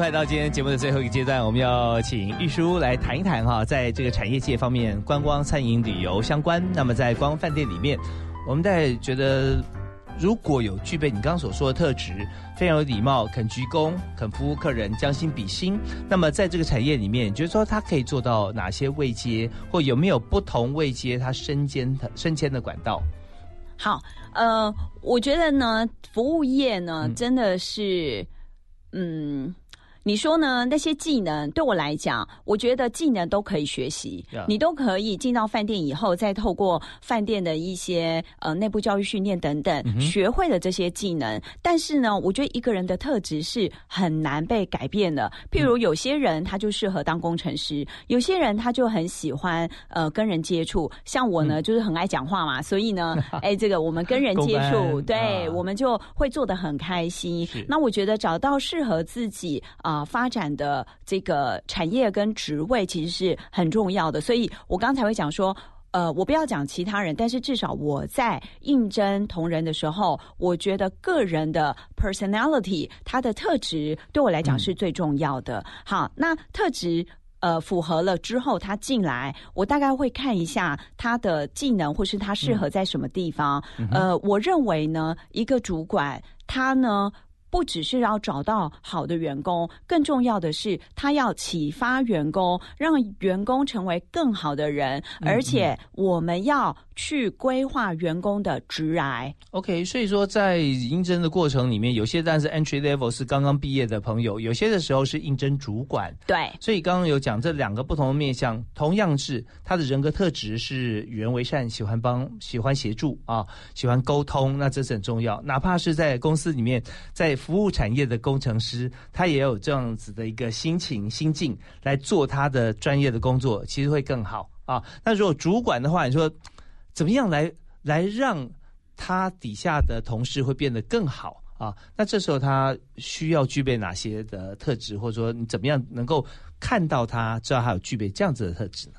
快到今天节目的最后一个阶段，我们要请玉书来谈一谈哈，在这个产业界方面，观光、餐饮、旅游相关。那么在观光饭店里面，我们在觉得如果有具备你刚刚所说的特质，非常有礼貌、肯鞠躬、肯服务客人、将心比心，那么在这个产业里面，就是说他可以做到哪些位阶，或有没有不同位阶他升迁的升迁的管道？好，呃，我觉得呢，服务业呢，真的是，嗯。你说呢？那些技能对我来讲，我觉得技能都可以学习。你都可以进到饭店以后，再透过饭店的一些呃内部教育训练等等，学会了这些技能。但是呢，我觉得一个人的特质是很难被改变的。譬如有些人他就适合当工程师，有些人他就很喜欢呃跟人接触。像我呢，就是很爱讲话嘛，所以呢，*laughs* 哎，这个我们跟人接触，对我们就会做的很开心。那我觉得找到适合自己啊。啊，发展的这个产业跟职位其实是很重要的，所以我刚才会讲说，呃，我不要讲其他人，但是至少我在应征同仁的时候，我觉得个人的 personality，他的特质对我来讲是最重要的。好，那特质呃符合了之后，他进来，我大概会看一下他的技能或是他适合在什么地方。呃，我认为呢，一个主管他呢。不只是要找到好的员工，更重要的是他要启发员工，让员工成为更好的人，而且我们要。去规划员工的职涯。OK，所以说在应征的过程里面，有些但是 entry level 是刚刚毕业的朋友，有些的时候是应征主管。对，所以刚刚有讲这两个不同的面向，同样是他的人格特质是与人为善，喜欢帮，喜欢协助啊，喜欢沟通，那这是很重要。哪怕是在公司里面，在服务产业的工程师，他也有这样子的一个心情心境来做他的专业的工作，其实会更好啊。那如果主管的话，你说。怎么样来来让他底下的同事会变得更好啊？那这时候他需要具备哪些的特质，或者说你怎么样能够看到他知道他有具备这样子的特质呢？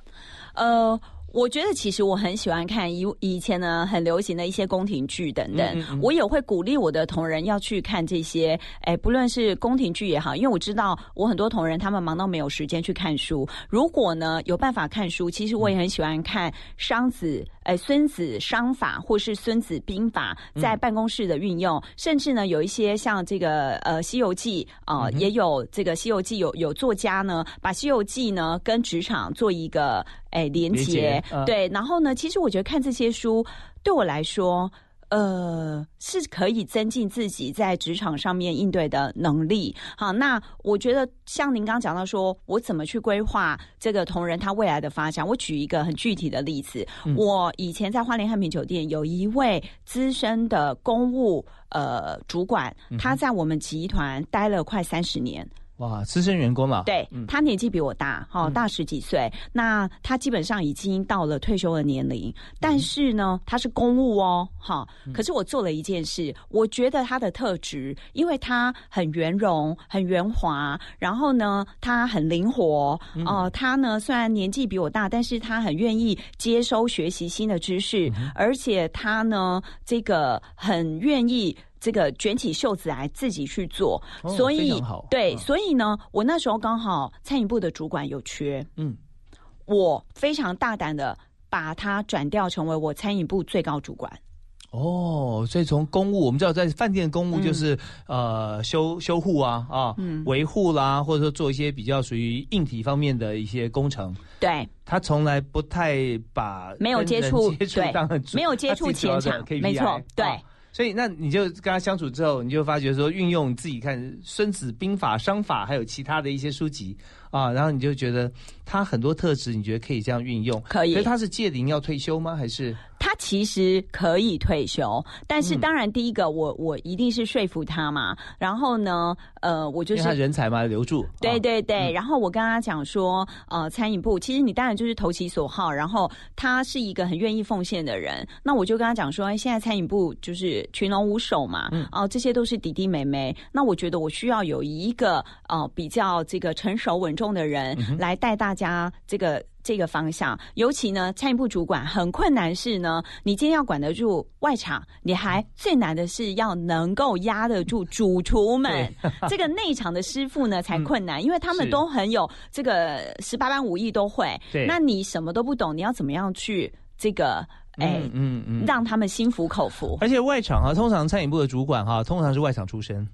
呃。我觉得其实我很喜欢看以以前呢很流行的一些宫廷剧等等，我也会鼓励我的同仁要去看这些。哎，不论是宫廷剧也好，因为我知道我很多同仁他们忙到没有时间去看书。如果呢有办法看书，其实我也很喜欢看商子、哎孙子商法或是孙子兵法在办公室的运用，甚至呢有一些像这个呃《西游记》啊，也有这个《西游记》有有作家呢把《西游记》呢跟职场做一个。哎，连接对，然后呢？其实我觉得看这些书对我来说，呃，是可以增进自己在职场上面应对的能力。好，那我觉得像您刚刚讲到，说我怎么去规划这个同仁他未来的发展？我举一个很具体的例子，我以前在花莲汉品酒店有一位资深的公务呃主管，他在我们集团待了快三十年。哇，资深员工了。对他年纪比我大，哈，大十几岁。那他基本上已经到了退休的年龄，但是呢，他是公务哦，哈。可是我做了一件事，我觉得他的特质，因为他很圆融、很圆滑，然后呢，他很灵活哦。他呢，虽然年纪比我大，但是他很愿意接收学习新的知识，而且他呢，这个很愿意。这个卷起袖子来自己去做，所以对，所以呢，我那时候刚好餐饮部的主管有缺，嗯，我非常大胆的把他转调成为我餐饮部最高主管。哦，所以从公务，我们知道在饭店公务就是呃修修护啊啊维护啦，或者说做一些比较属于硬体方面的一些工程。对，他从来不太把没有接触接触当没有接触前场，没错，对。所以，那你就跟他相处之后，你就发觉说，运用自己看《孙子兵法》《商法》，还有其他的一些书籍啊，然后你就觉得他很多特质，你觉得可以这样运用？可以。所以他是届龄要退休吗？还是？他他其实可以退休，但是当然第一个我我一定是说服他嘛，然后呢，呃，我就是他是。人才嘛留住，对啊。对对，然后我跟他讲说，呃，餐饮部其实你当然就是投其所好，然后他是一个很愿意奉献的人，那我就跟他讲说，哎，现在餐饮部就是群龙无首嘛，哦、这些都是弟弟妹妹，那我觉得我需要有一个呃比较这个成熟稳重的人来带大家这个。这个方向，尤其呢，餐饮部主管很困难是呢，你今天要管得住外场，你还最难的是要能够压得住主厨们。*laughs* *laughs* 这个内场的师傅呢才困难，因为他们都很有这个十八般武艺都会。对那你什么都不懂，你要怎么样去这个哎、嗯嗯嗯，让他们心服口服？而且外场啊，通常餐饮部的主管哈、通常是外场出身。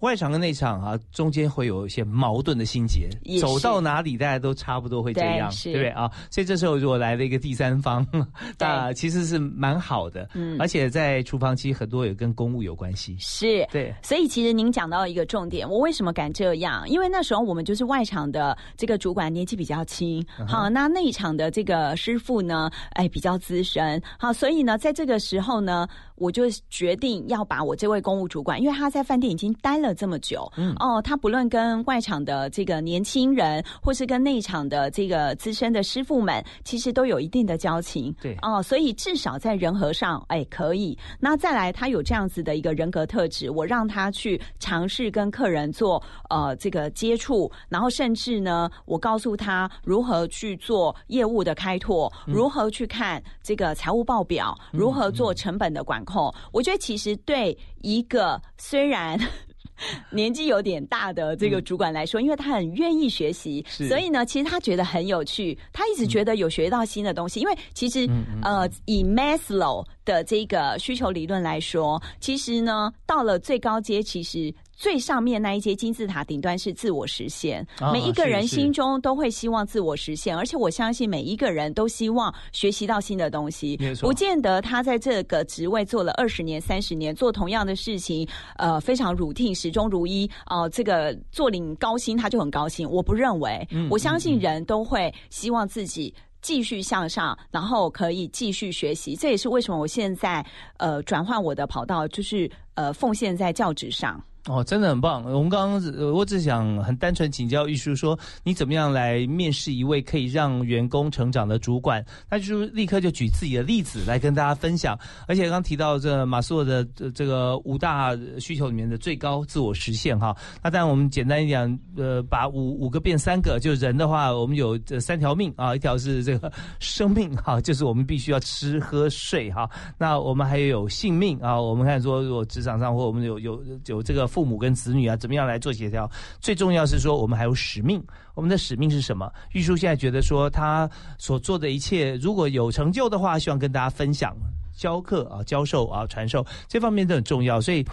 外场跟内场啊，中间会有一些矛盾的心结走到哪里大家都差不多会这样，对不对？啊？所以这时候如果来了一个第三方，*laughs* 那其实是蛮好的，嗯。而且在厨房其实很多也跟公务有关系，是，对，所以其实您讲到一个重点，我为什么敢这样？因为那时候我们就是外场的这个主管年纪比较轻，好，那内场的这个师傅呢，哎比较资深，好，所以呢，在这个时候呢，我就决定要把我这位公务主管，因为他在饭店已经待了这么久，嗯，哦，他不论跟外场的这个年轻人，或是跟内场的这个资深的师傅们，其实都有一定的交情，对哦，所以至少在人和上，哎，可以。那再来，他有这样子的一个人格特质，我让他去尝试跟客人做呃这个接触，然后甚至呢，我告诉他如何去做业务的开拓，如何去看这个财务报表，如何做成本的管控。我觉得其实对一个虽然。*laughs* 年纪有点大的这个主管来说，因为他很愿意学习，所以呢，其实他觉得很有趣，他一直觉得有学到新的东西。因为其实呃，以 Maslow 的这个需求理论来说，其实呢，到了最高阶，其实。最上面那一阶金字塔顶端是自我实现，啊每一个人心中都会希望自我实现，而且我相信每一个人都希望学习到新的东西不见得他在这个职位做了二十年、三十年，做同样的事情，呃，非常 routine，始终如一，哦、这个做领高薪他就很高兴。我不认为，嗯我相信人都会希望自己。继续向上，然后可以继续学习，这也是为什么我现在呃转换我的跑道，就是呃奉献在教职上。哦，真的很棒。我们刚刚我只想很单纯请教玉树说，你怎么样来面试一位可以让员工成长的主管？那就是立刻就举自己的例子来跟大家分享。而且刚提到这马斯洛的这这个五大需求里面的最高自我实现哈。那当然我们简单一点，呃，把五五个变三个，就人的话，我们有这三条命啊，一条是这个生命哈，就是我们必须要吃喝睡哈。那我们还有性命啊，我们看说，如果职场上或我们有有有这个父母跟子女啊，怎么样来做协调？最重要是说，我们还有使命。我们的使命是什么？玉书现在觉得说，他所做的一切，如果有成就的话，希望跟大家分享、教课啊、教授啊、传授这方面都很重要。所以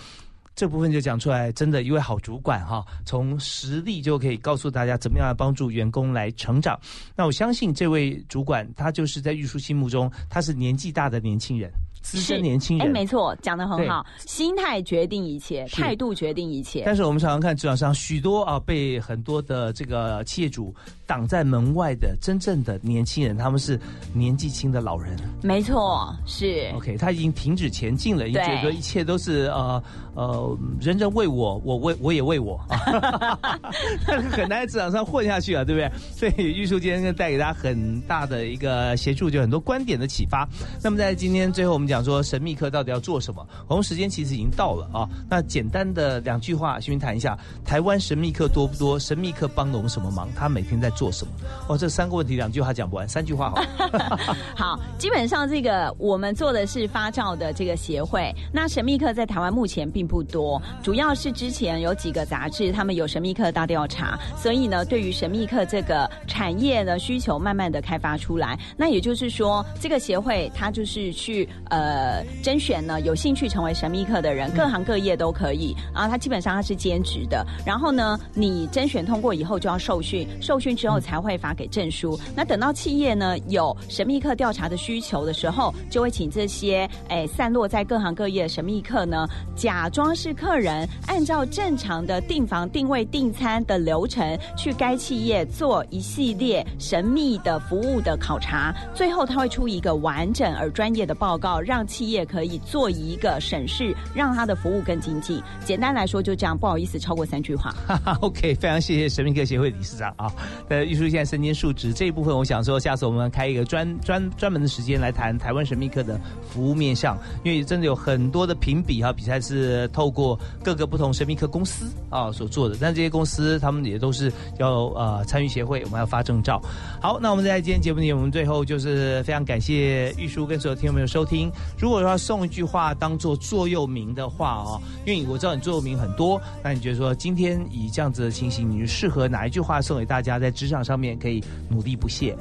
这部分就讲出来，真的一位好主管哈、从实力就可以告诉大家怎么样来帮助员工来成长。那我相信这位主管，他就是在玉书心目中，他是年纪大的年轻人，资深年轻人哎，人。没错，讲的很好，心态决定一切，态度决定一切。但是我们常常看职场上许多啊被很多的这个企业主挡在门外的真正的年轻人，他们是年纪轻的老人。没错，是 OK，他已经停止前进了，已觉得一切都是呃呃人人为我，我为我也为我，*laughs* 但是很难在职场上混下去啊，对不对？所以玉树今天带给大家很大的一个协助，就很多观点的启发。那么在今天最后，我们讲说神秘客到底要做什么？我们时间其实已经到了啊。那简单的两句话，先谈一下台湾神秘客多不多？神秘客帮了我们什么忙？他每天在做什么？哦，这三个问题两句话讲不完，三句话好了。*laughs* 好，基本上这个我们做的是发照的这个协会。那神秘客在台湾目前并不多，主要是之前有几个杂志他们有神秘客大调查，所以呢，对于神秘客这个产业的需求慢慢的开发出来。那也就是说，这个协会它就是去呃甄选呢有兴趣成为神秘客的人，各行各业都可以啊。他基本上他是兼职的，然后呢，你甄选通过以后就要受训，受训之后才会发给证书。那等到企业呢有神秘客调查的需求的时候，就会请这些诶散落在各行各业的神秘客呢，假装饰客人，按照正常的订房、定位、订餐的流程，去该企业做一系列神秘的服务的考察，最后他会出一个完整而专业的报告，让企业可以做一个审视，让他的服务更精进。简单来说就这样，不好意思超过三句话。*laughs* OK，非常谢谢神秘客协会理事长啊。呃，玉书现在身兼数职这一部分，我想说，下次我们开一个专专专门的时间来谈台湾神秘客的服务面向，因为真的有很多的评比哈比赛是透过各个不同神秘客公司啊所做的，但这些公司他们也都是要呃参与协会，我们要发证照。好，那我们在今天节目里，我们最后就是非常感谢玉书跟所有听众朋友收听。如果要送一句话当做座右铭的话哦，因为我知道你座右铭很多，那你觉得说今天以这样子的情形，你适合哪一句话送给大家，在职场上面可以努力不懈？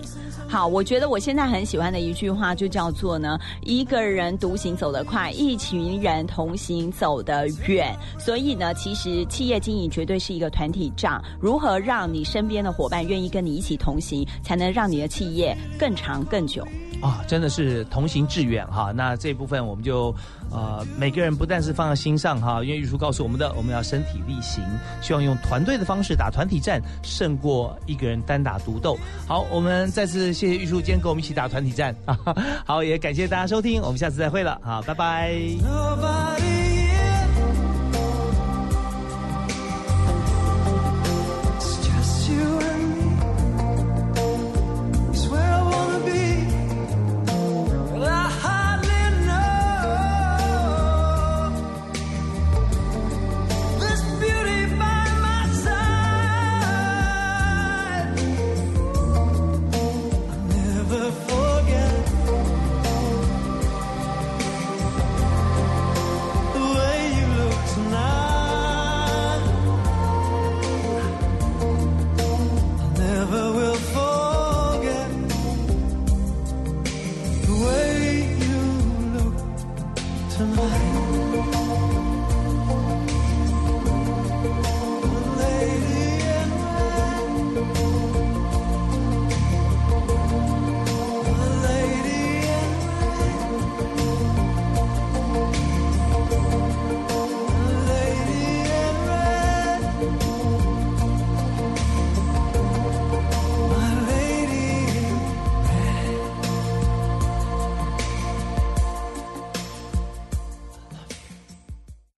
好，我觉得我现在很喜欢的一句话就叫做呢：一个人独行走得快，一群人同行走得远。所以呢，其实企业经营绝对是一个团体仗。如何让你身边的伙伴愿意跟你一起同行，才能让你的企业更长更久？啊，真的是同行致远哈。那这部分我们就呃每个人不但是放在心上哈，因为玉书告诉我们的，我们要身体力行，希望用团队的方式打团体战，胜过一个人单打独斗。好，我们再次谢谢玉书今天跟我们一起打团体战啊。*laughs* 好，也感谢大家收听，我们下次再会了，好，拜拜。